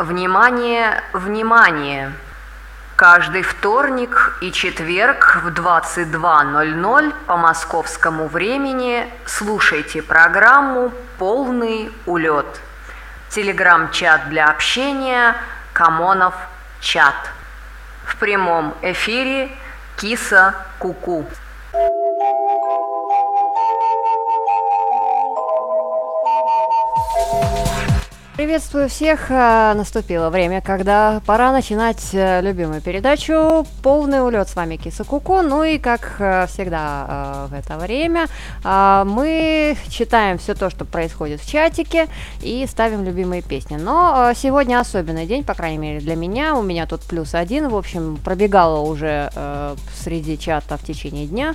Внимание, внимание! Каждый вторник и четверг в 22.00 по московскому времени слушайте программу «Полный улет». Телеграм-чат для общения «Камонов чат». В прямом эфире «Киса Куку». -ку». Приветствую всех. Э, наступило время, когда пора начинать э, любимую передачу «Полный улет». С вами Киса Куку. Ну и, как э, всегда в это время, мы читаем все то, что происходит в чатике и ставим любимые песни. Но сегодня особенный день, по крайней мере для меня. У меня тут плюс один. В общем, пробегала уже среди чата в течение дня.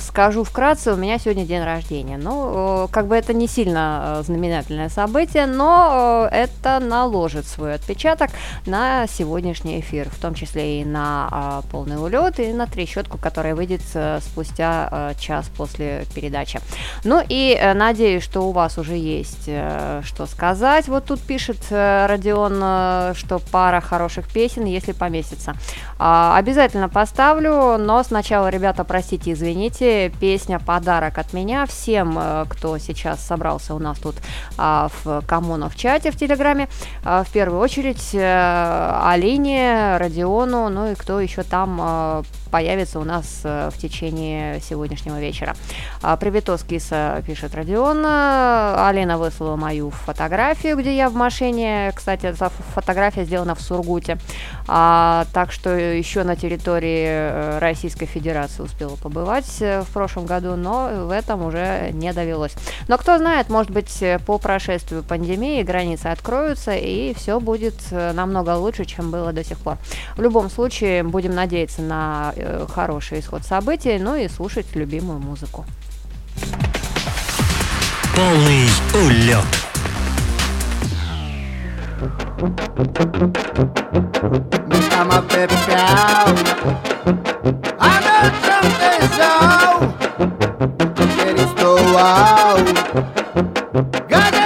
Скажу вкратце, у меня сегодня день рождения. Ну, как бы это не сильно знаменательное событие, но Э, это наложит свой отпечаток на сегодняшний эфир, в том числе и на а, полный улет, и на трещотку, которая выйдет а, спустя а, час после передачи. Ну и надеюсь, что у вас уже есть что сказать. Вот тут пишет Родион, что пара хороших песен, если поместится. А, обязательно поставлю, но сначала, ребята, простите, извините, песня «Подарок от меня» всем, кто сейчас собрался у нас тут а, в коммуну в чате в Телеграме. А, в первую очередь э, Алине, Родиону, ну и кто еще там а, появится у нас э, в течение сегодняшнего вечера. А, Приветос, киса, пишет Родион. Алина выслала мою фотографию, где я в машине. Кстати, фотография сделана в Сургуте. А, так что еще на территории э, Российской Федерации успела побывать в прошлом году, но в этом уже не довелось. Но кто знает, может быть, по прошествию пандемии границы откроются, и все будет э, намного лучше, чем было до сих пор. В любом случае, будем надеяться на э, хороший исход событий, ну и слушать любимую музыку. Полный улет. Ama pepeu Ana trantezão Quer estou ao Sombrombaró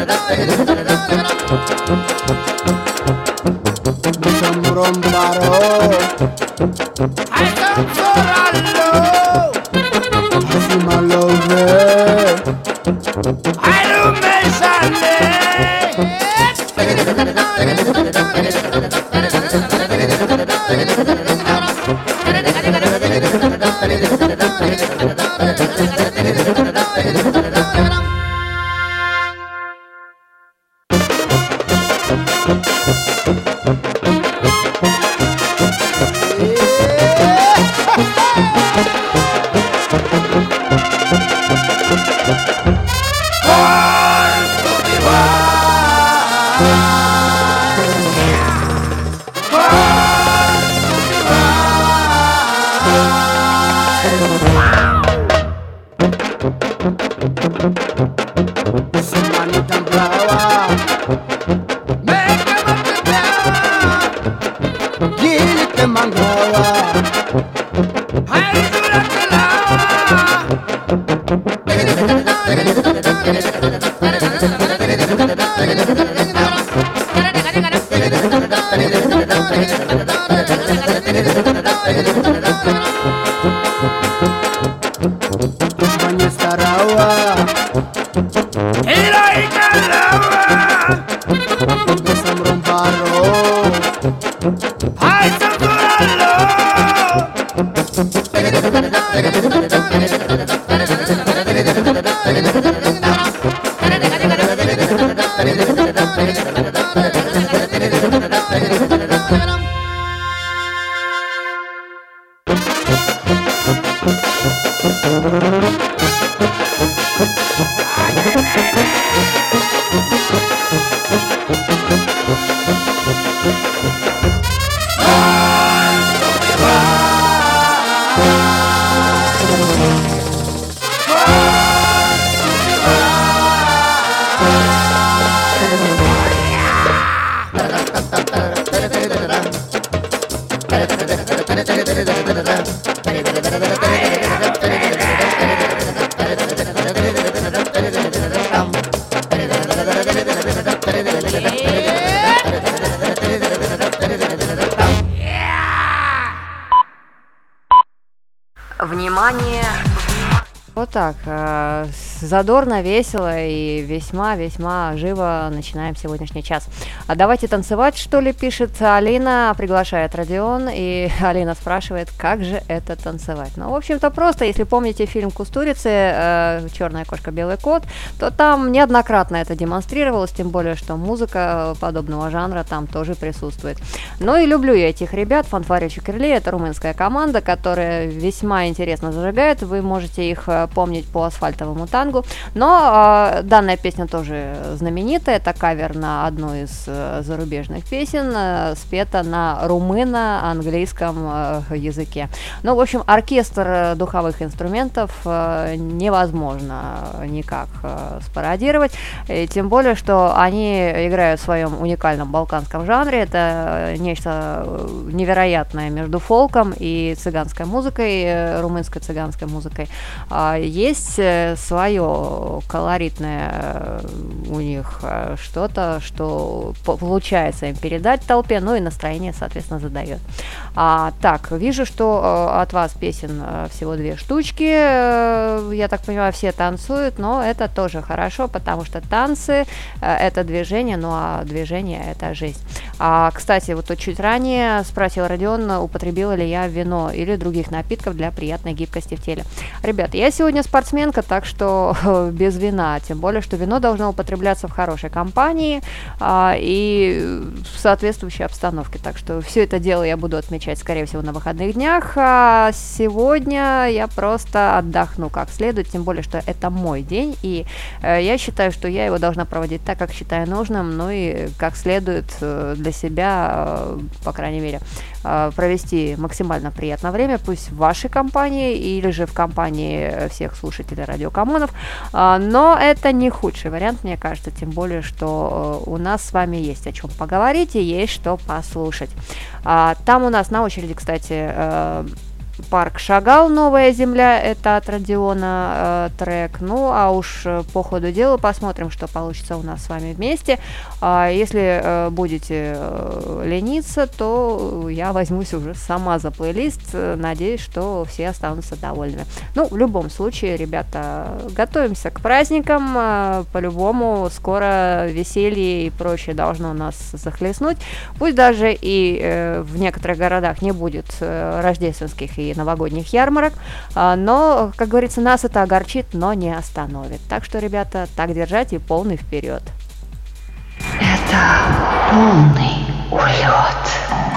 High задорно, весело и весьма-весьма живо начинаем сегодняшний час. А давайте танцевать, что ли, пишет Алина, приглашает Родион, и Алина спрашивает, как же это танцевать. Ну, в общем-то, просто, если помните фильм «Кустурицы», э, «Черная кошка, белый кот», то там неоднократно это демонстрировалось, тем более, что музыка подобного жанра там тоже присутствует. Ну и люблю я этих ребят, Фанфари Чукерли, это румынская команда, которая весьма интересно зажигает, вы можете их э, помнить по асфальтовому тангу. Но э, данная песня тоже знаменитая. Это кавер на одну из э, зарубежных песен, э, спета на румыно-английском э, языке. Ну, в общем, оркестр э, духовых инструментов невозможно никак спародировать. И тем более, что они играют в своем уникальном балканском жанре. Это нечто невероятное между фолком и цыганской музыкой, румынской цыганской музыкой. А есть свое колоритное у них что-то, что получается им передать толпе, ну и настроение, соответственно, задает. А, так, вижу, что э, от вас песен всего две штучки, я так понимаю, все танцуют, но это тоже хорошо, потому что танцы это движение, ну а движение это жизнь. А, кстати, вот чуть ранее спросил Родион, употребила ли я вино или других напитков для приятной гибкости в теле. Ребят, я сегодня спортсменка, так что без вина, тем более, что вино должно употребляться в хорошей компании а, и в соответствующей обстановке. Так что все это дело я буду отмечать, скорее всего, на выходных днях. А сегодня я просто отдохну как следует, тем более, что это мой день, и э, я считаю, что я его должна проводить так, как считаю нужным, ну и как следует э, для себя, э, по крайней мере, провести максимально приятное время, пусть в вашей компании или же в компании всех слушателей радиокомонов, а, но это не худший вариант, мне кажется, тем более, что э, у нас с вами есть о чем поговорить и есть что послушать. А, там у нас на очереди, кстати, э, парк Шагал, Новая Земля, это от Родиона э, трек. Ну, а уж э, по ходу дела посмотрим, что получится у нас с вами вместе. А если э, будете э, лениться, то я возьмусь уже сама за плейлист. Надеюсь, что все останутся довольны. Ну, в любом случае, ребята, готовимся к праздникам. Э, по-любому скоро веселье и прочее должно нас захлестнуть. Пусть даже и э, в некоторых городах не будет э, рождественских и новогодних ярмарок. А, но, как говорится, нас это огорчит, но не остановит. Так что, ребята, так держать и полный вперед. Это полный улет.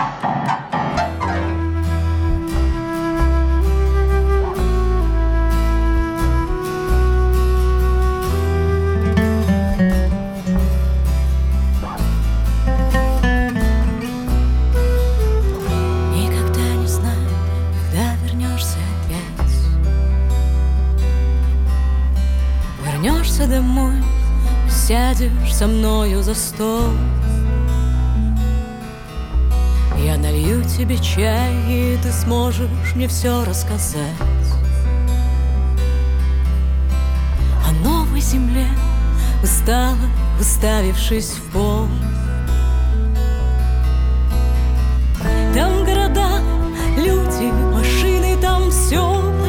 Вернешься домой, сядешь со мною за стол. Я налью тебе чай, и ты сможешь мне все рассказать О новой земле, устала, уставившись в пол. Там города, люди, машины, там все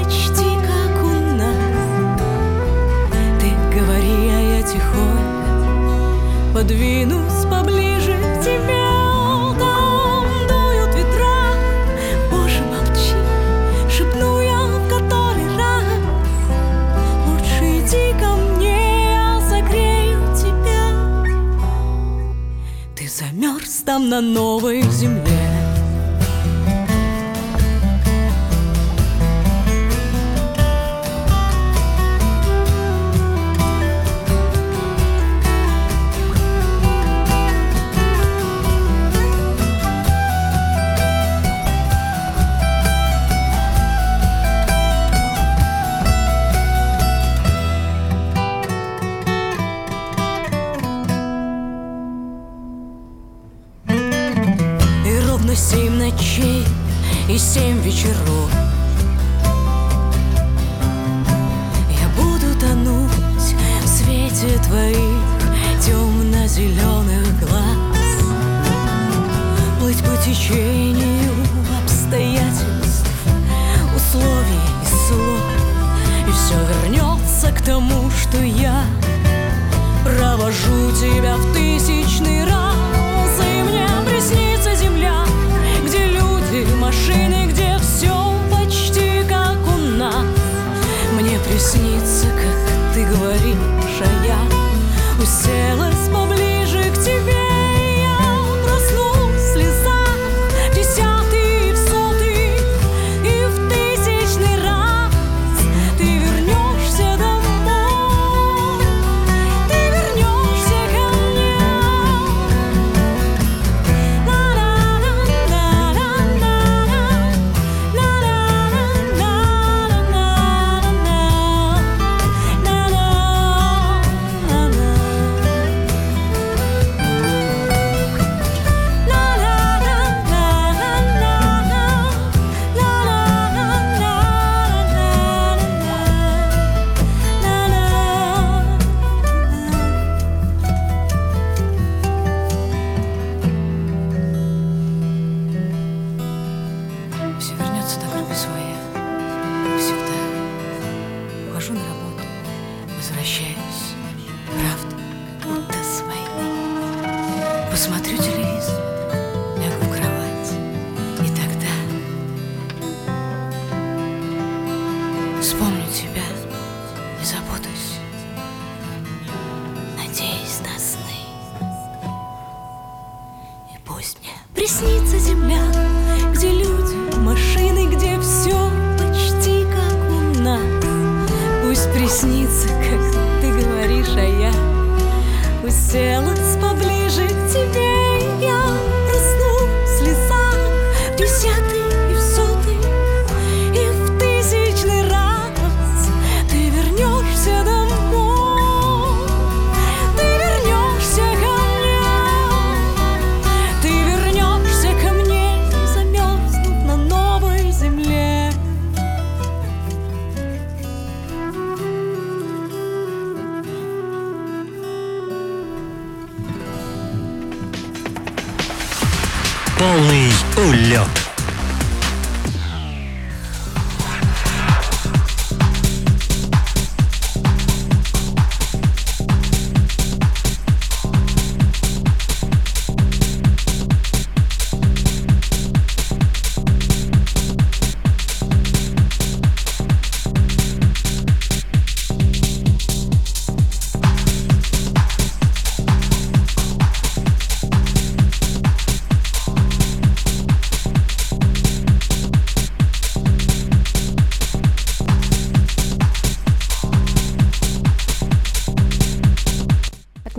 Подвинусь поближе к тебе Там дуют ветра. Боже, молчи Шепну я в который раз. Лучше иди ко мне Я согрею тебя. Ты замерз там на новой земле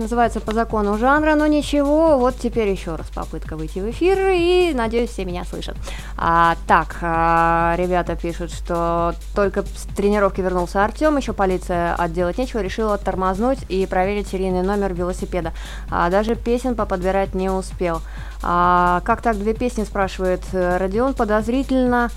называется по закону жанра, но ничего, вот теперь еще раз попытка выйти в эфир, и надеюсь, все меня слышат. А, так, а, ребята пишут, что только с тренировки вернулся Артем, еще полиция отделать нечего, решила тормознуть и проверить серийный номер велосипеда. А, даже песен поподбирать не успел. А, как так две песни, спрашивает э, Родион, подозрительно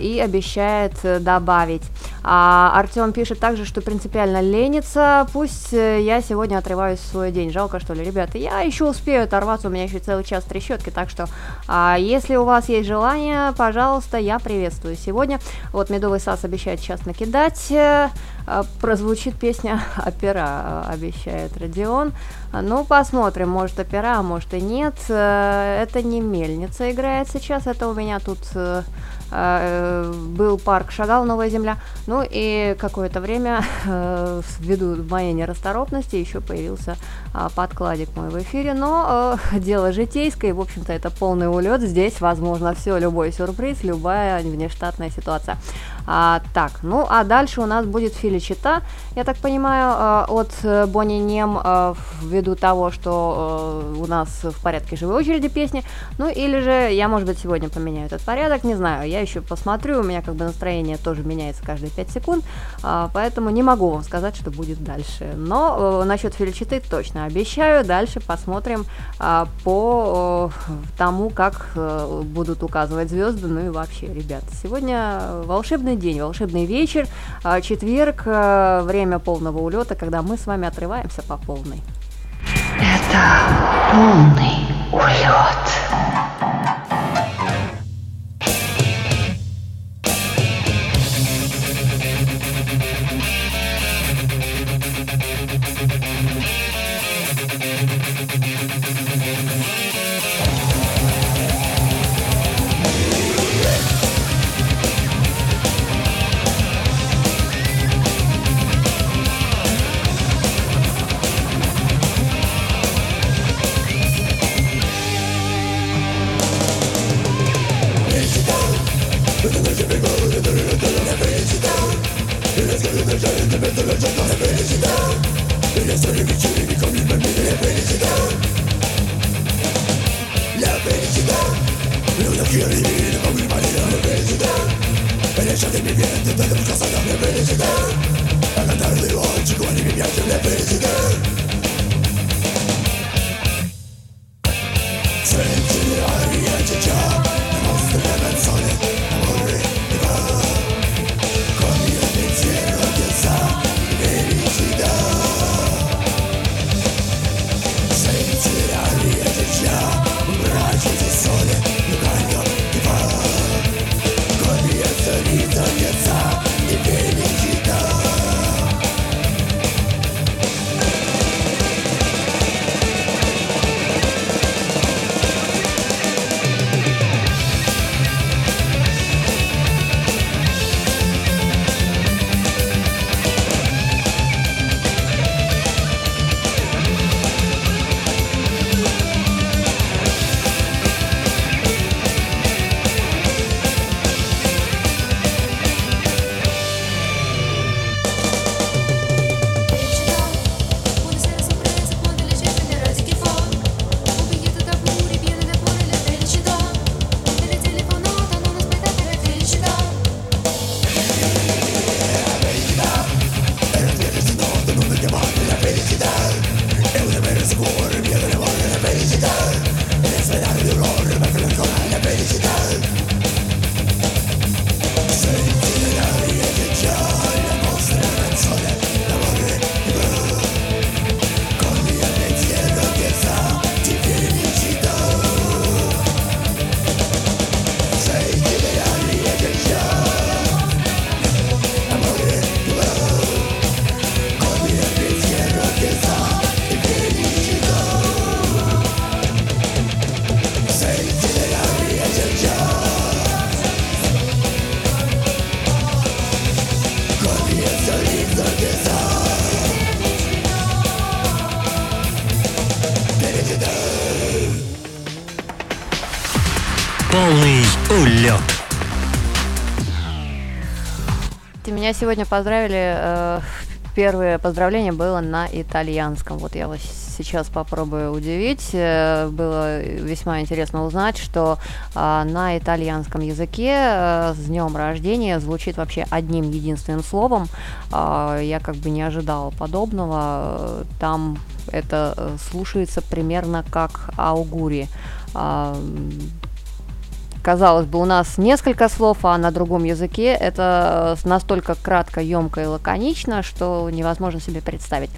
и обещает э, добавить. А Артем пишет также, что принципиально ленится, пусть э, я сегодня отрываюсь в свой день. Жалко, что ли, ребята, я еще успею оторваться, у меня еще целый час трещотки, так что а, если у вас есть желание, пожалуйста, я приветствую сегодня. Вот Медовый Сас обещает сейчас накидать, э, э, прозвучит песня «Опера», э, обещает Родион. Ну, посмотрим, может опера, а может и нет. Э, Это не мельница играет сейчас, это у меня тут э, э, был парк Шагал, Новая Земля. Ну и какое-то время, э, ввиду моей нерасторопности, еще появился а, подкладик мой в эфире. Но э, дело житейское, и, в общем-то, это полный улет. Здесь возможно все, любой сюрприз, любая внештатная ситуация. А, так, ну а дальше у нас будет Филичита, я так понимаю, э, от э, Бонни Нем, э, ввиду того, что э, у нас в порядке живой очереди песни. Ну или же я, может быть, сегодня поменяю этот порядок, не знаю, я еще посмотрю, у меня как бы настроение тоже меняется каждые 5 секунд, а, поэтому не могу вам сказать, что будет дальше. Но э, насчет Филичиты точно обещаю, дальше посмотрим а, по тому, как будут указывать звезды, ну и вообще, ребят, сегодня волшебный день, волшебный вечер, а, четверг, э, время полного улета, когда мы с вами отрываемся по полной. Это полный улет. Меня сегодня поздравили. э, первое поздравление было на итальянском. Вот я вас сейчас попробую удивить. Э, Было весьма интересно узнать, что а, на итальянском языке э, с днем рождения звучит вообще одним единственным словом. А, Я как бы не ожидала подобного. Э, Там это э, слушается примерно как аугури. Казалось бы, у нас несколько слов, а на другом языке это э, настолько кратко, емко и лаконично, что невозможно себе представить.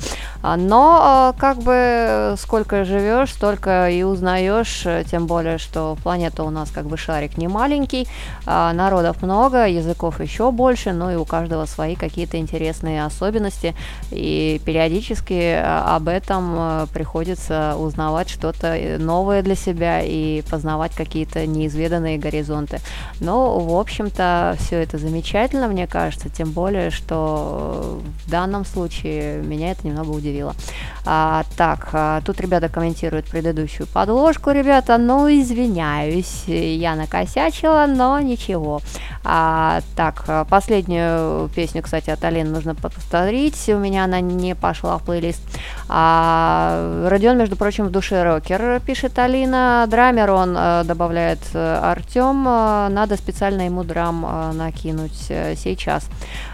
А, Но э, как бы сколько живешь, столько и узнаешь, э, тем более, что планета у нас как бы шарик не маленький, а, народов много, языков еще больше, но и у каждого свои какие-то интересные особенности, и периодически об этом э, приходится узнавать что-то э, новое для себя и познавать какие-то неизведанные горизонты. Но, в общем-то, все это замечательно, мне кажется, тем более, что в данном случае меня это немного удивило. А, так, а, тут ребята комментируют предыдущую подложку, ребята, ну, извиняюсь, я накосячила, но ничего. А, так, последнюю песню, кстати, от Алины нужно повторить, у меня она не пошла в плейлист. А, Родион, между прочим, в душе рокер, пишет Алина, драмер он, э, добавляет э, Артем, э, надо специально ему драм накинуть сейчас.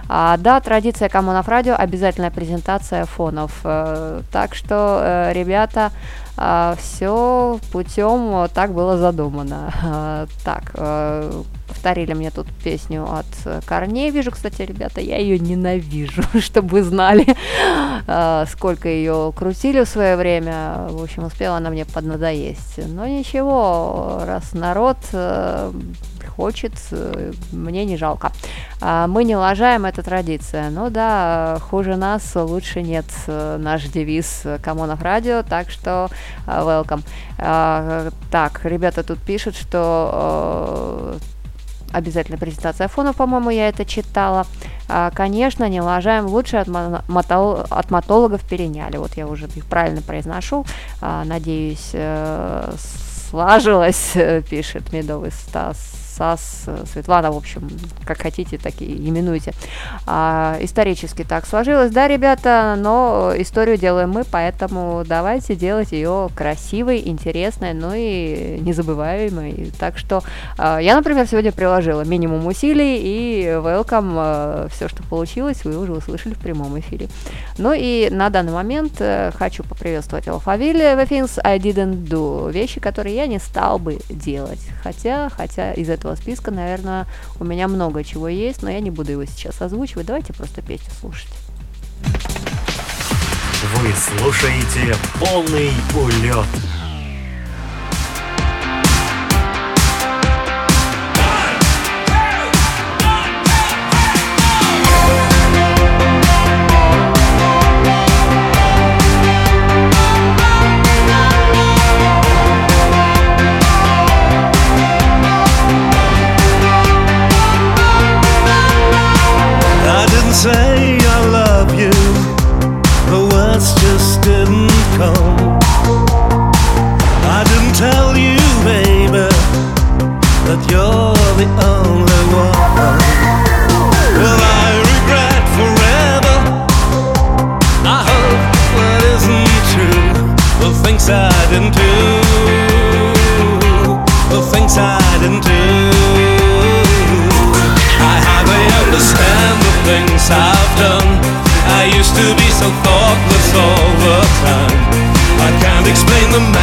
А, да, традиция Камонов Радио, обязательная презентация фонов. Э, так что, э, ребята, все путем э, так было задумано. Э, так, э, повторили мне тут песню от э, Корней. Вижу, кстати, ребята, я ее ненавижу, чтобы вы знали, э, сколько ее крутили в свое время. В общем, успела она мне поднадоесть. Но ничего, раз народ э, хочет, э, мне не жалко. А, Мы не лажаем, это традиция. Ну да, хуже нас лучше нет, э, наш девиз Камонов Радио, так что э, welcome. А, Так, ребята тут пишут, что обязательно презентация фонов, по-моему, я это читала. А, конечно, не лажаем, лучше от, мо- мото- от мотологов переняли. Вот я уже их правильно произношу. Надеюсь, сложилось, э, пишет Медовый Стас. САС, Светлана, в общем, как хотите, так и именуйте. А, исторически так сложилось, да, ребята, но историю делаем мы, поэтому давайте делать ее красивой, интересной, ну и незабываемой. Так что а, я, например, сегодня приложила минимум усилий и welcome а, все, что получилось, вы уже услышали в прямом эфире. Ну и на данный момент э, хочу поприветствовать Алфавиль The Things I Didn't Do, вещи, которые я не стал бы делать. Хотя, хотя из этого списка, наверное, у меня много чего есть, но я не буду его сейчас озвучивать. Давайте просто песню слушать. Вы слушаете полный улет. Thoughtless all the time. I can't explain the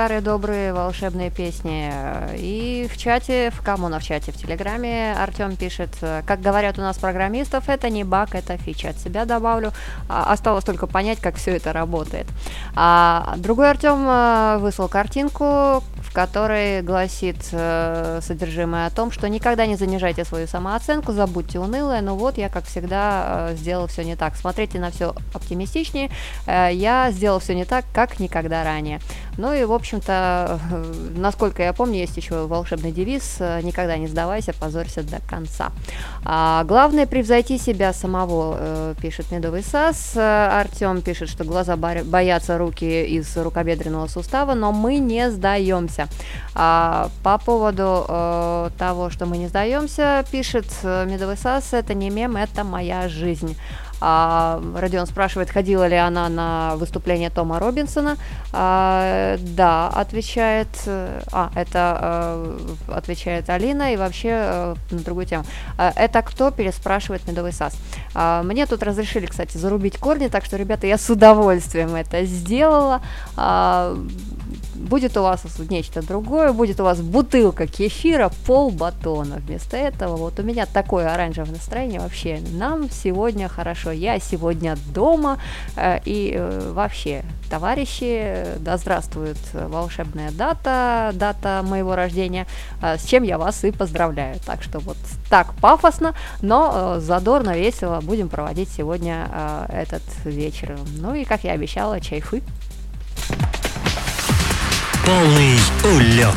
старые добрые волшебные песни. И в чате, в кому в чате, в Телеграме Артем пишет, как говорят у нас программистов, это не баг, это фича. От себя добавлю. А, осталось только понять, как все это работает. А другой Артем э, выслал картинку, в которой гласит э, содержимое о том, что никогда не занижайте свою самооценку, забудьте унылое, но вот я, как всегда, э, сделал все не так. Смотрите на все оптимистичнее. Я сделал все не так, как никогда ранее. Ну и, в общем-то, насколько я помню, есть еще волшебный девиз э, «Никогда не сдавайся, позорься до конца». А, главное превзойти себя самого, э, пишет Медовый Сас. Артем пишет, что глаза боятся руки из рукобедренного сустава, но мы не сдаемся. А, по поводу э, того, что мы не сдаемся, пишет Медовый Сас, это не мем, это моя жизнь. А, Родион спрашивает, ходила ли она на выступление Тома Робинсона. А, да, отвечает. А, это э, отвечает Алина и вообще э, на другую тему. А, это кто? Переспрашивает Медовый Сас. А, мне тут разрешили, кстати, зарубить корни, так что, ребята, я с удовольствием это сделала. А, будет у вас нечто другое, будет у вас бутылка кефира, пол батона. Вместо этого вот у меня такое оранжевое настроение вообще. Нам сегодня хорошо, я сегодня дома э, и э, вообще, товарищи, да здравствует волшебная дата, дата моего рождения, э, с чем я вас и поздравляю. Так что вот так пафосно, но э, задорно, весело будем проводить сегодня э, этот вечер. Ну и, как я обещала, чайфы. Полный улет.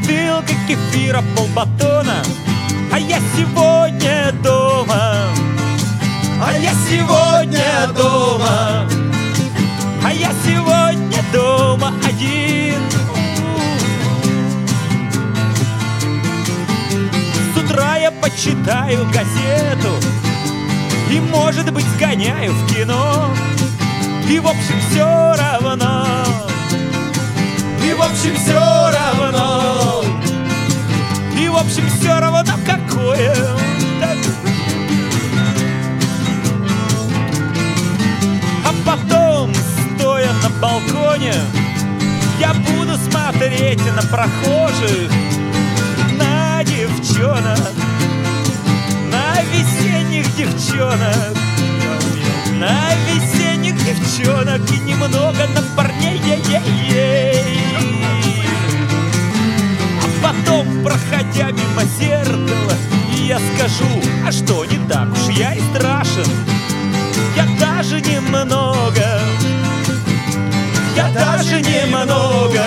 Бутылка кефира, полбатона. А я сегодня дома. А я сегодня дома. А я сегодня дома один. С утра я почитаю газету И, может быть, сгоняю в кино. И, в общем, все равно И, в общем, все равно И, в общем, все равно какое. А потом, стоя на балконе Я буду смотреть на прохожих На девчонок На весенних девчонок на весенних девчонок и немного на парней ей-ей-ей. А потом, проходя мимо зеркала, я скажу, а что не так уж я и страшен. Я даже немного, я даже немного,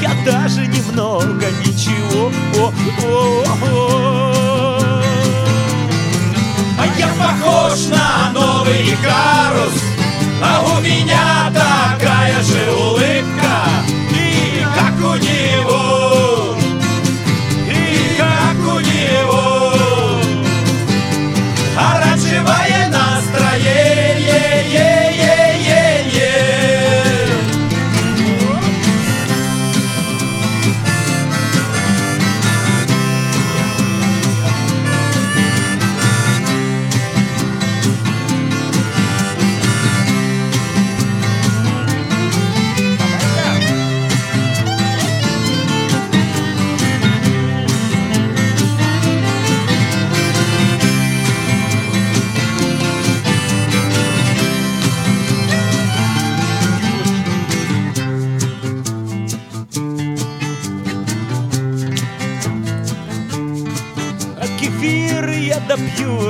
я даже немного ничего. О, о, о. А я похож на новый Икарус А у меня такая же улыбка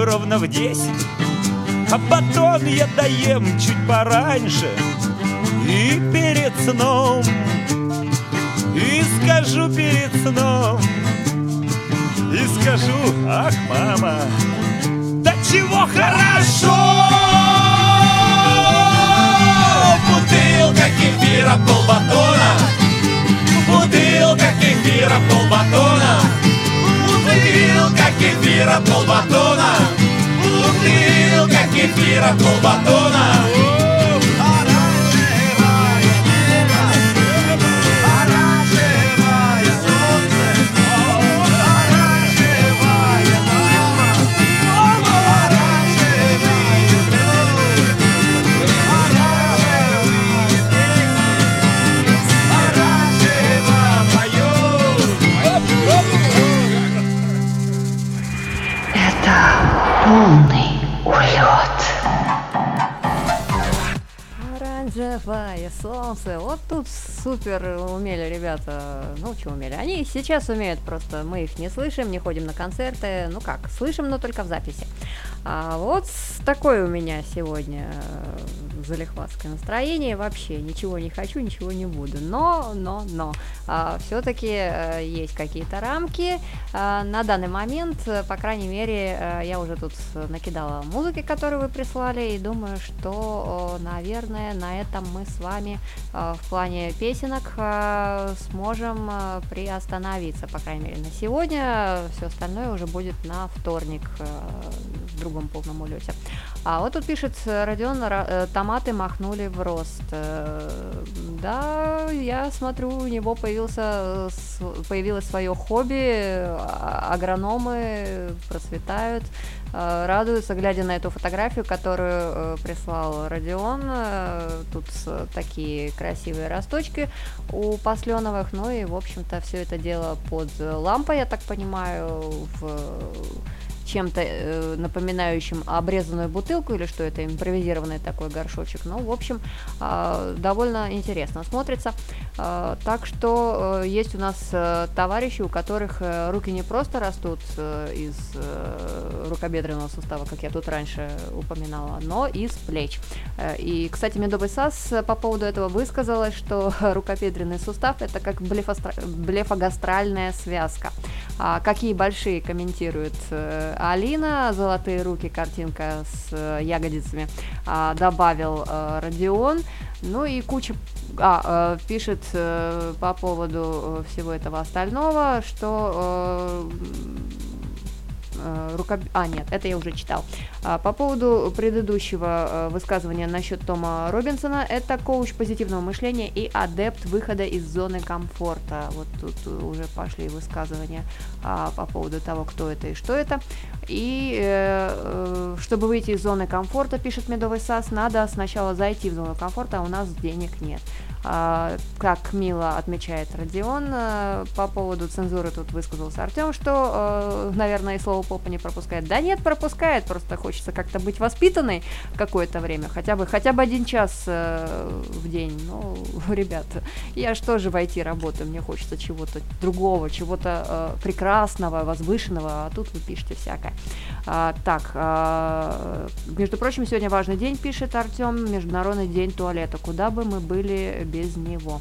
ровно в десять, а потом я доем чуть пораньше И перед сном, и скажу перед сном И скажу, ах, мама, да чего хорошо! Бутылка кефира полбатона. Бутылка кефира полбатона. trilca que vira toda à tona. O trilca que vira toda à tona. Солнце. Вот тут супер умели ребята. Ну, что умели? Они сейчас умеют, просто мы их не слышим, не ходим на концерты. Ну как, слышим, но только в записи. А вот с такое у меня сегодня э, залихватское настроение. Вообще ничего не хочу, ничего не буду. Но, но, но. все-таки есть какие-то рамки. А, на данный момент, э, по крайней мере, э, я уже тут накидала музыки, которую вы прислали, и думаю, что, э, наверное, на этом мы с вами э, в плане песенок э, сможем э, приостановиться, по крайней мере, на сегодня. Все остальное уже будет на вторник э, в другом полном улете. А вот тут пишет э, Родион, э, томаты махнули в рост. Э, Да, я смотрю, у него появился, э, появилось свое хобби, а- агрономы процветают, э, радуются, глядя на эту фотографию, которую прислал Родион. Тут такие красивые росточки у посленовых, ну и, в общем-то, все это дело под лампой, я так понимаю, в чем-то э, напоминающим обрезанную бутылку или что это импровизированный такой горшочек. Ну, в общем, а, довольно интересно смотрится. А, так что э, есть у нас э, товарищи, у которых э, руки не просто растут э, из э, рукобедренного сустава, как я тут раньше упоминала, но из плеч. Э, И, кстати, Медовый САС по поводу этого высказалась, что рукобедренный сустав это как блефостра- блефогастральная связка. А какие большие комментирует э, Алина, золотые руки, картинка с э, ягодицами, а, добавил э, Родион, ну и куча а, э, пишет э, по поводу всего этого остального, что э, рукоб... А, нет, это я уже читал. А, по поводу предыдущего э, высказывания насчет Тома Робинсона, это коуч позитивного мышления и адепт выхода из зоны комфорта. Вот тут уже пошли высказывания а, по поводу того, кто это и что это. И э, э, чтобы выйти из зоны комфорта, пишет Медовый САС, надо сначала зайти в зону комфорта, а у нас денег нет. А, как мило отмечает Родион, э, по поводу цензуры тут высказался Артем, что, э, наверное, и слово попа не пропускает. Да нет, пропускает, просто хочется как-то быть воспитанной какое-то время, хотя бы, хотя бы один час э, в день. Ну, ребята, я же тоже в IT работаю, мне хочется чего-то другого, чего-то прекрасного, возвышенного, а тут вы пишете всякое. А, так, а, между прочим, сегодня важный день, пишет Артем, Международный день туалета. Куда бы мы были без него?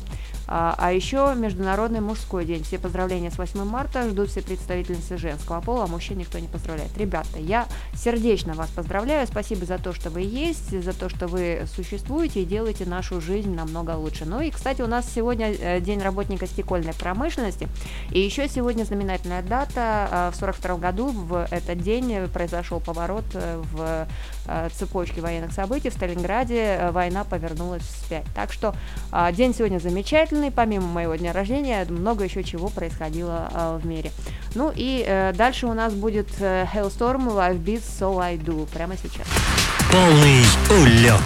А, а еще Международный мужской день. Все поздравления с 8 марта ждут все представительницы женского пола, а мужчин никто не поздравляет. Ребята, я сердечно вас поздравляю. Спасибо за то, что вы есть, за то, что вы существуете и делаете нашу жизнь намного лучше. Ну и, кстати, у нас сегодня э, День работника стекольной промышленности. И еще сегодня знаменательная дата. Э, В 42 году в этот день произошел поворот э, в э, цепочке военных событий. В Сталинграде э, война повернулась вспять. Так что э, день сегодня замечательный. Помимо моего дня рождения, много еще чего происходило в мире. Ну и дальше у нас будет Hailstorm Live Beats So I Do. Прямо сейчас. Полный улет.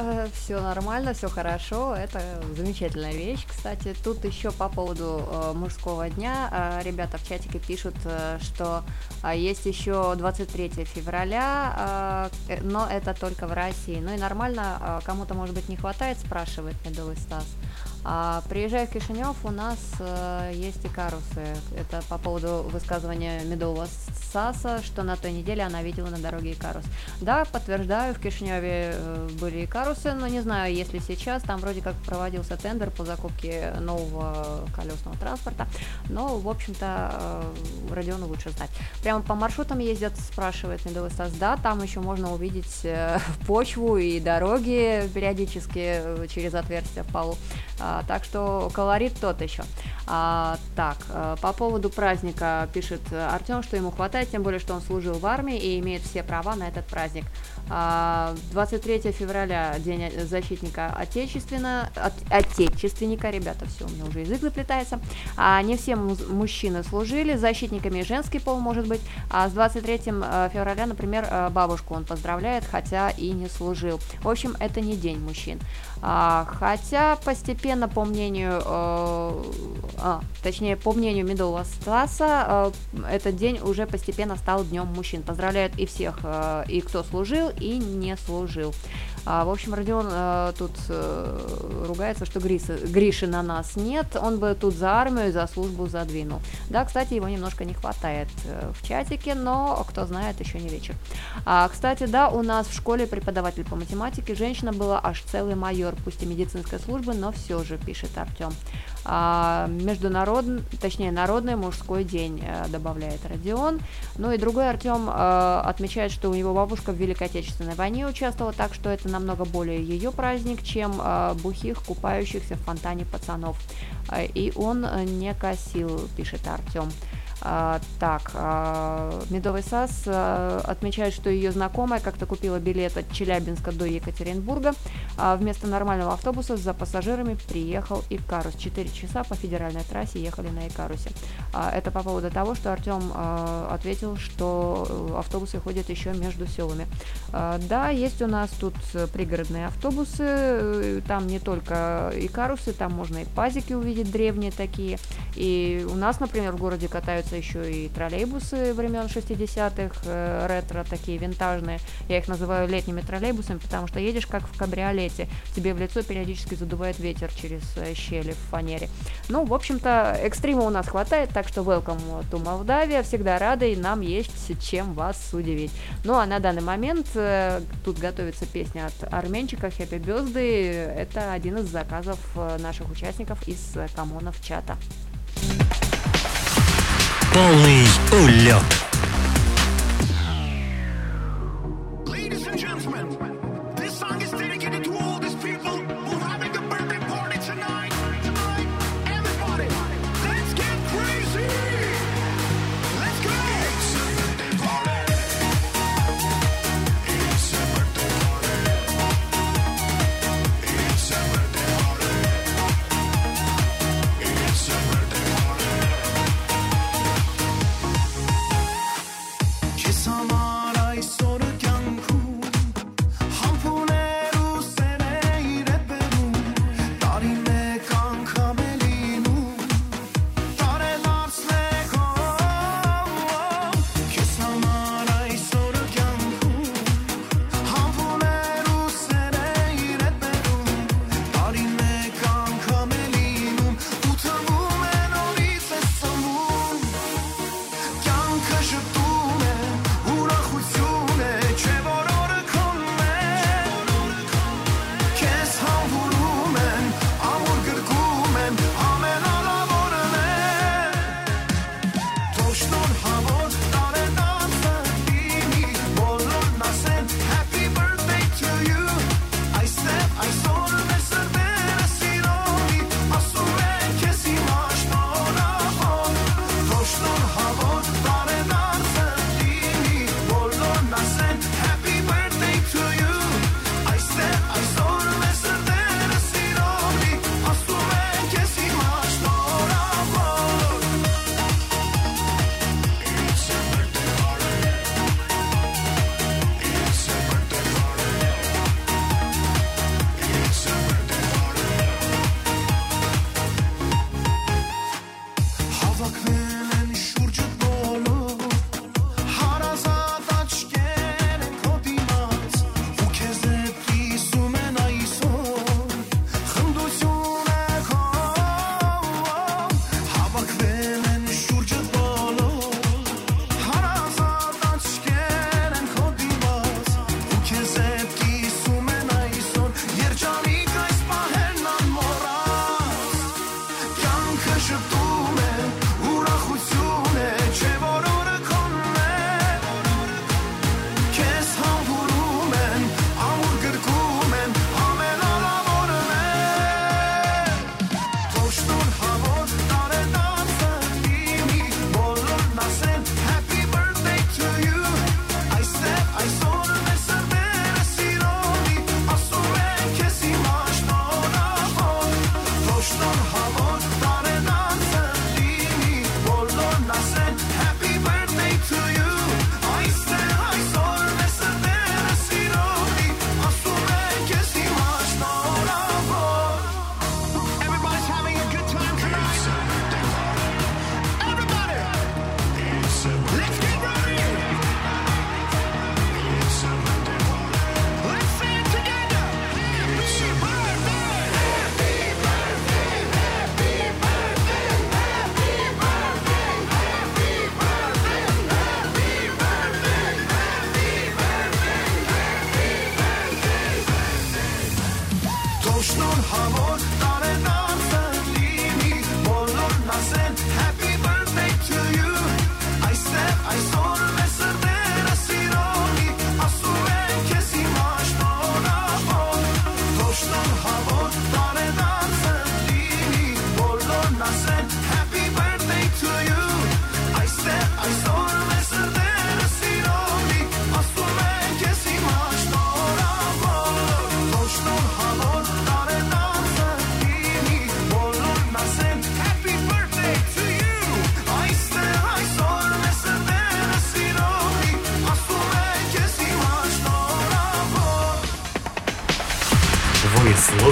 Uh, все нормально, все хорошо. Это замечательная вещь. Кстати, тут еще по поводу э, мужского дня э, ребята в чатике пишут, э, что э, есть еще 23 февраля, э, э, но это только в России. Ну и нормально, э, кому-то, может быть, не хватает, спрашивает Медовый Стас. А, приезжая в Кишинев, у нас э, есть и карусы. Это по поводу высказывания Медового Саса, что на той неделе она видела на дороге Икарус. Да, подтверждаю, в Кишиневе э, были Икарусы, но не знаю, если сейчас, там вроде как проводился тендер по закупке нового колесного транспорта, но, в общем-то, э, Родиону лучше знать. Прямо по маршрутам ездят, спрашивает Медовый да, там еще можно увидеть э, почву и дороги периодически э, через отверстия в полу. А, так что колорит тот еще. А, так, по поводу праздника пишет Артем, что ему хватает, тем более, что он служил в армии и имеет все права на этот праздник. А, 23 февраля, День защитника Отечественно, от- Отечественника, ребята, все, у меня уже язык заплетается. А, не все му- мужчины служили, защитниками женский пол может быть, а с 23 э, февраля, например, э, бабушку он поздравляет, хотя и не служил. В общем, это не день мужчин. А, хотя постепенно, по мнению, э, а, точнее, по мнению Медового Стаса, э, этот день уже постепенно стал днем мужчин. Поздравляют и всех, э, и кто служил, и не служил. А, в общем, Родион э, тут э, ругается, что Гриса, Гриши на нас нет, он бы тут за армию, за службу задвинул. Да, кстати, его немножко не хватает э, в чатике, но кто знает, еще не вечер. А, кстати, да, у нас в школе преподаватель по математике, женщина была аж целый майор, пусть и медицинской службы, но все же, пишет Артем. А, международный, точнее, народный мужской день, добавляет Родион. Ну и другой Артем э, отмечает, что у него бабушка в Великой Отечественной войне участвовала, так что это намного более ее праздник, чем э, бухих, купающихся в фонтане пацанов. Э, И он э, не косил, пишет Артем. А, так, а, Медовый Сас а, отмечает, что ее знакомая как-то купила билет от Челябинска до Екатеринбурга. а вместо нормального автобуса за пассажирами приехал Икарус. Четыре часа по федеральной трассе ехали на Икарусе. А, это по поводу того, что Артем ответил, что автобусы ходят еще между селами. Да, есть у нас тут пригородные автобусы. э, Там не только Икарусы, там можно и пазики увидеть древние такие. И у нас, например, в городе катаются еще и троллейбусы времен 60-х, э, ретро, такие винтажные. Я их называю летними троллейбусами, потому что едешь как в кабриолете. Тебе в лицо периодически задувает ветер через э, щели в фанере. Ну, в общем-то, экстрима у нас хватает, так что welcome to Молдавия. Всегда рады, и нам есть чем вас удивить. Ну, а на данный момент э, тут готовится песня от Арменчика Happy Birthday. Это один из заказов наших участников из коммунов чата. Полный улет. Ladies and gentlemen, this song is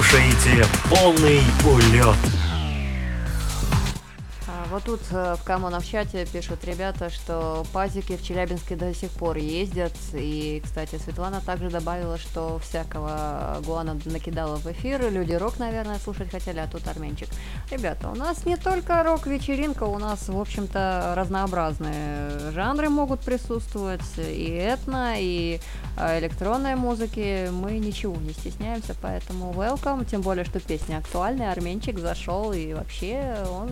слушаете полный улет. Вот тут э, в Камона в чате пишут ребята, что пазики в Челябинске до сих пор ездят. И, кстати, Светлана также добавила, что всякого гуана накидала в эфир. Люди рок, наверное, слушать хотели, а тут армянчик. Ребята, у нас не только рок-вечеринка, у нас, в общем-то, разнообразные жанры могут присутствовать. И этно, и э, электронной музыки. Мы ничего не стесняемся, поэтому welcome. Тем более, что песня актуальная. Арменчик зашел, и вообще он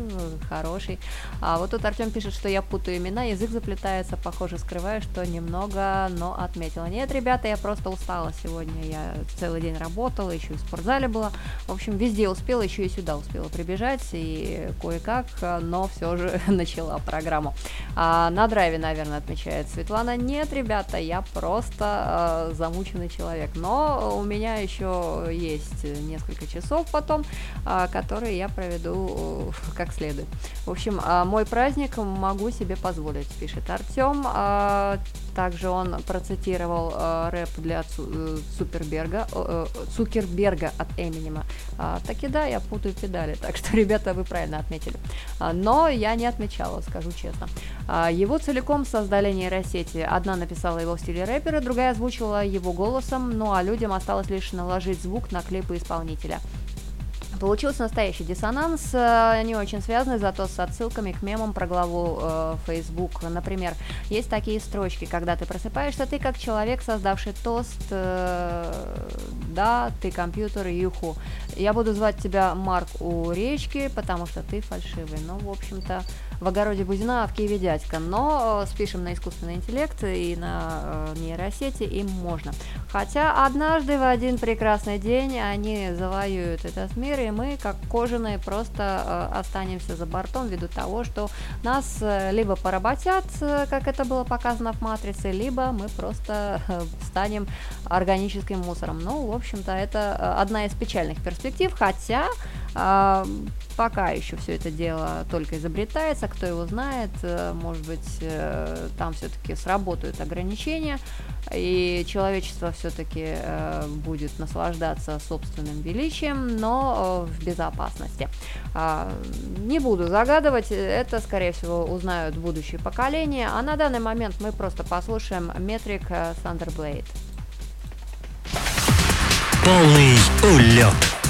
хороший. А вот тут Артем пишет, что я путаю имена, язык заплетается, похоже, скрываю, что немного, но отметила. Нет, ребята, я просто устала сегодня. Я целый день работала, еще и в спортзале была. В общем, везде успела, еще и сюда успела прибежать, и кое-как, но все же начала программу. А, на драйве, наверное, отмечает Светлана. Нет, ребята, я просто э, замученный человек. Но у меня еще есть несколько часов потом, а, которые я проведу э, как следует. В общем, а, мой праздник могу себе позволить, пишет Артем. А, Также он процитировал э, рэп для Суперберга, э, э, Цукерберга от Эминема. А, Так и да, я путаю педали, так что, ребята, вы правильно отметили. А, Но я не отмечала, скажу честно. А, Его целиком создали нейросети. Одна написала его в стиле рэпера, другая озвучила его голосом, ну а людям осталось лишь наложить звук на клипы исполнителя. Получился настоящий диссонанс, э, не очень связанный, зато с отсылками к мемам про главу э, Facebook. Например, есть такие строчки, когда ты просыпаешься, ты как человек, создавший тост, э, да, ты компьютер, юху. Я буду звать тебя Марк у речки, потому что ты фальшивый. Ну, в общем-то, в огороде Бузина, а в Киеве дядька. Но э, спишем на искусственный интеллект и на э, нейросети им можно. Хотя однажды в один прекрасный день они завоюют этот мир, и мы, как кожаные, просто э, останемся за бортом ввиду того, что нас либо поработят, как это было показано в «Матрице», либо мы просто станем органическим мусором. Ну, в общем-то, это одна из печальных перспектив, хотя пока еще все это дело только изобретается, кто его знает, э, может быть, э, там все-таки сработают ограничения, и человечество все-таки будет наслаждаться собственным величием, но э, в безопасности. А, Не буду загадывать, это, скорее всего, узнают будущие поколения, а на данный момент мы просто послушаем метрик э, Thunderblade. Полный улет.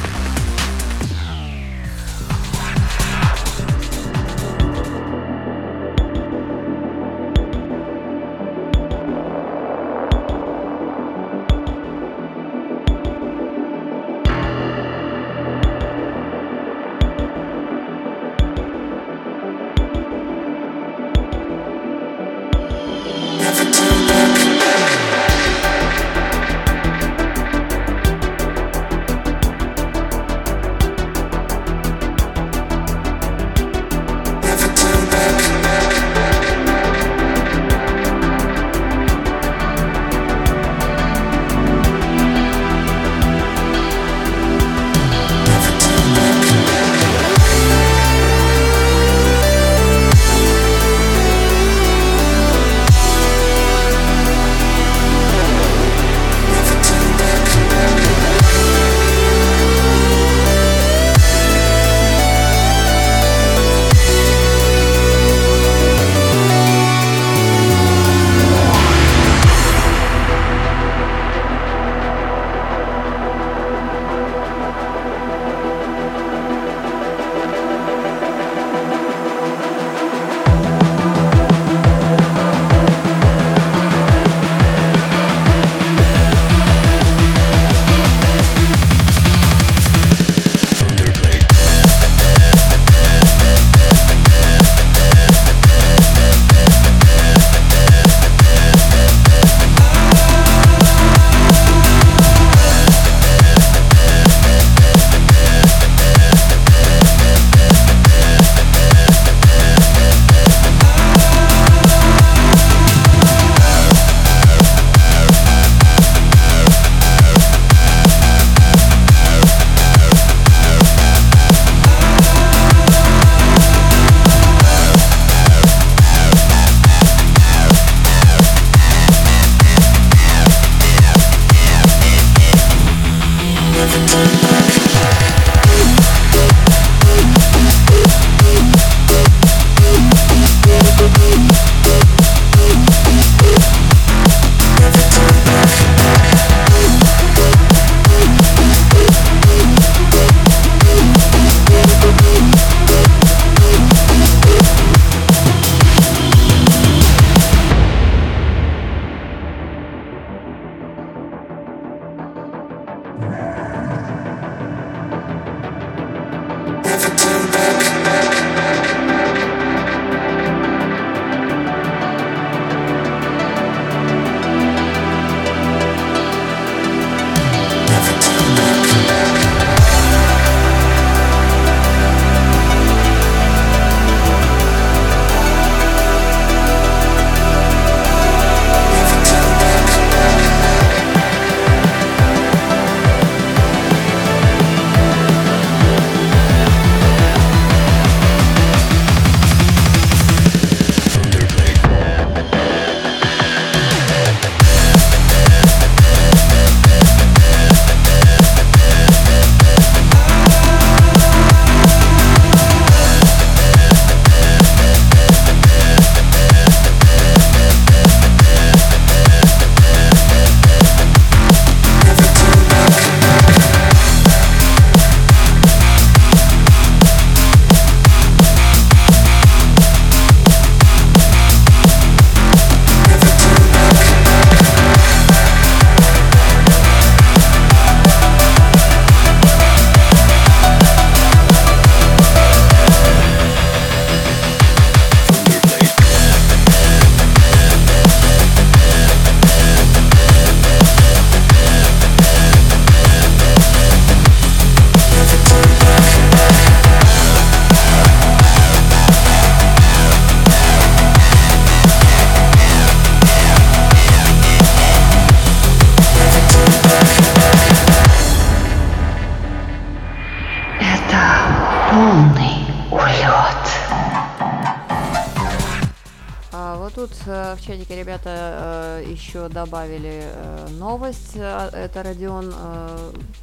Тут э, в чатике ребята э, еще добавили э, новость. Это Родион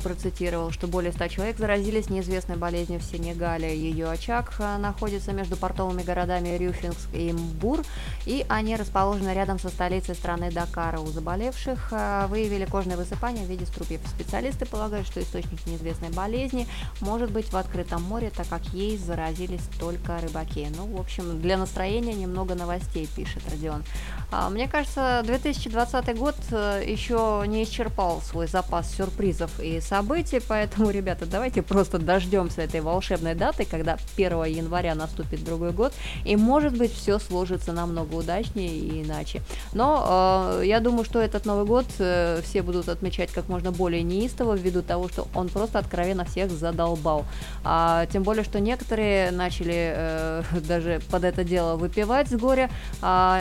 процитировал, что более 100 человек заразились неизвестной болезнью в Сенегале. Ее очаг находится между портовыми городами Рюфингск и Мбур, и они расположены рядом со столицей страны Дакара. У заболевших выявили кожное высыпание в виде струпьев. Специалисты полагают, что источник неизвестной болезни может быть в открытом море, так как ей заразились только рыбаки. Ну, в общем, для настроения немного новостей, пишет Родион. А, Мне кажется, 2020 год э, еще не исчерпал свой запас сюрпризов и событий, поэтому, ребята, давайте просто дождемся этой волшебной даты, когда 1 января наступит другой год, и, может быть, все сложится намного удачнее и иначе. Но э, я думаю, что этот Новый год э, все будут отмечать как можно более неистово, ввиду того, что он просто откровенно всех задолбал. А, тем более, что некоторые начали э, даже под это дело выпивать с горя, а,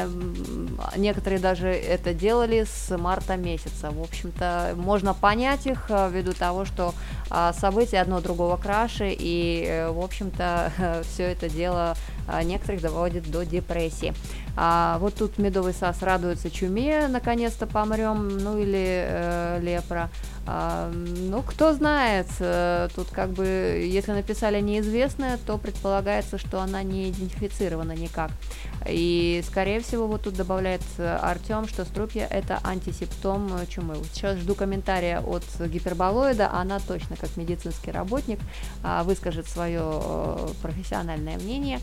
некоторые даже это делали с марта месяца. В общем-то, можно понять их э, ввиду того, что а, события одно другого краше, и, э, в общем-то, все это дело а, некоторых доводит до депрессии. А, вот тут медовый сас радуется чуме, наконец-то помрем, ну или э, лепра. А, ну, кто знает, э, тут как бы, если написали неизвестное, то предполагается, что она не идентифицирована никак. И, скорее всего, вот тут добавляет э, Артем, что струпья это антисептом э, чумы. Вот сейчас жду комментария от гиперболоида, она точно как медицинский работник а, выскажет свое профессиональное мнение.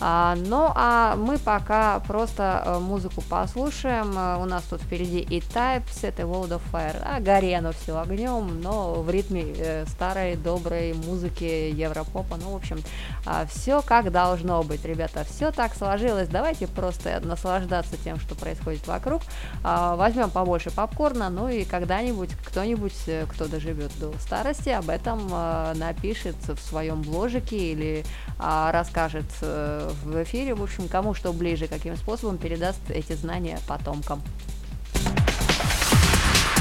А, ну, а мы пока просто э, музыку послушаем. Э, У нас тут впереди и Types, это World of Fire. А горе оно все огнем, но в ритме э, старой доброй музыки Европопа. Ну, в общем, все как должно быть, ребята. Все так сложилось. Давайте просто наслаждаться тем, что происходит вокруг. А, Возьмем побольше попкорна, ну и когда-нибудь кто-нибудь, кто доживет до старости, об этом напишет в своем бложике или а, расскажет в эфире. В общем, кому что ближе, каким способом передаст эти знания потомкам.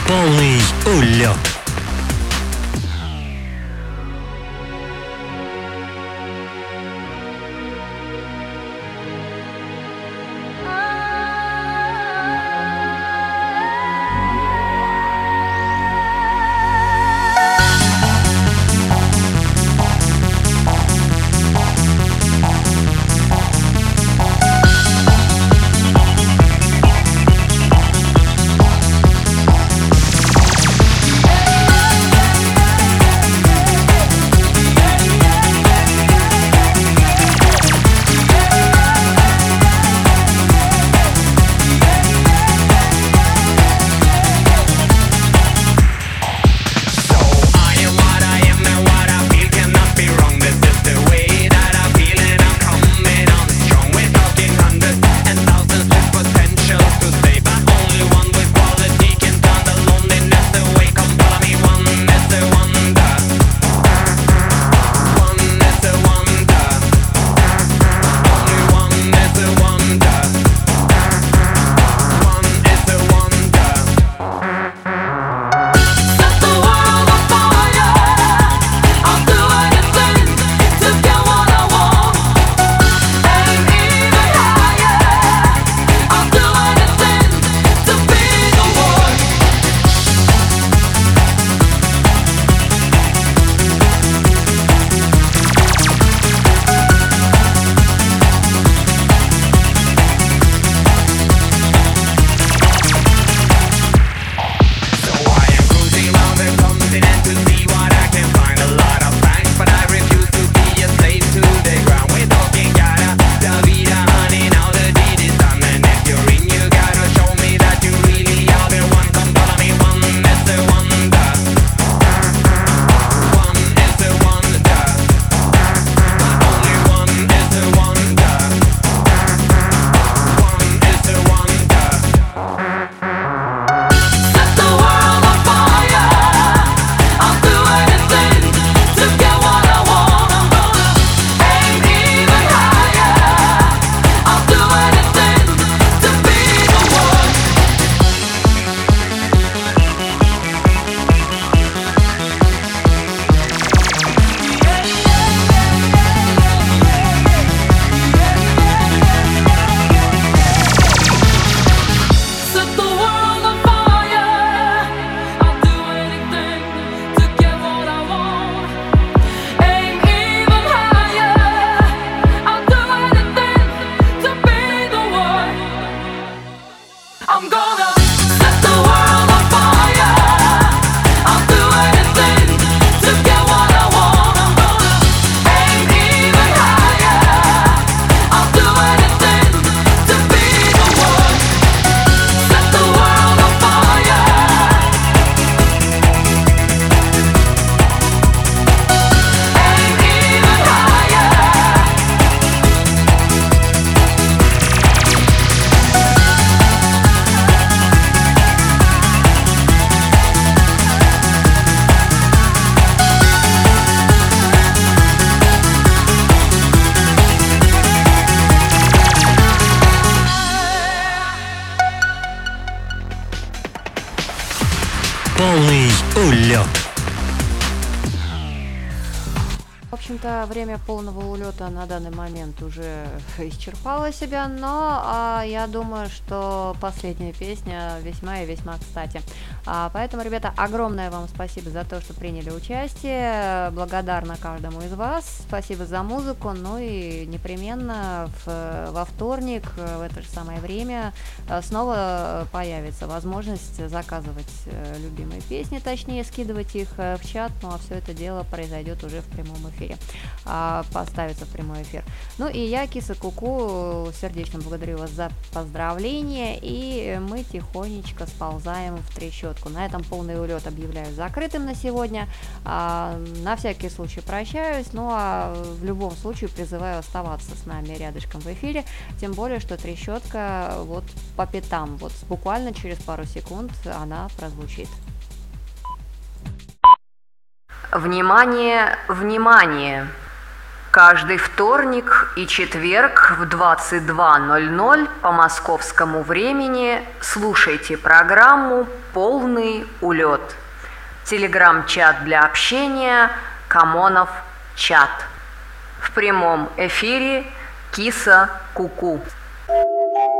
Полный улет. Время полного улета на данный момент уже исчерпало себя, но а, я думаю, что последняя песня весьма и весьма кстати. А, поэтому, ребята, огромное вам спасибо за то, что приняли участие. Благодарна каждому из вас. Спасибо за музыку. Ну и непременно в, во вторник в это же самое время э, снова появится возможность заказывать э, любимые песни, точнее скидывать их э, в чат. Ну а все это дело произойдет уже в прямом эфире. А, поставится в прямой эфир. Ну и я, Киса Куку, сердечно благодарю вас за поздравления. И мы тихонечко сползаем в трещотку. На этом полный улет объявляю закрытым на сегодня. А, на всякий случай прощаюсь. Ну а в любом случае призываю оставаться с нами рядышком в эфире. Тем более, что трещотка вот по пятам. Вот буквально через пару секунд она прозвучит. Внимание, внимание! Каждый вторник и четверг в 22.00 по московскому времени слушайте программу «Полный улет». Телеграм-чат для общения «Камонов чат». В прямом эфире Киса Куку. -ку.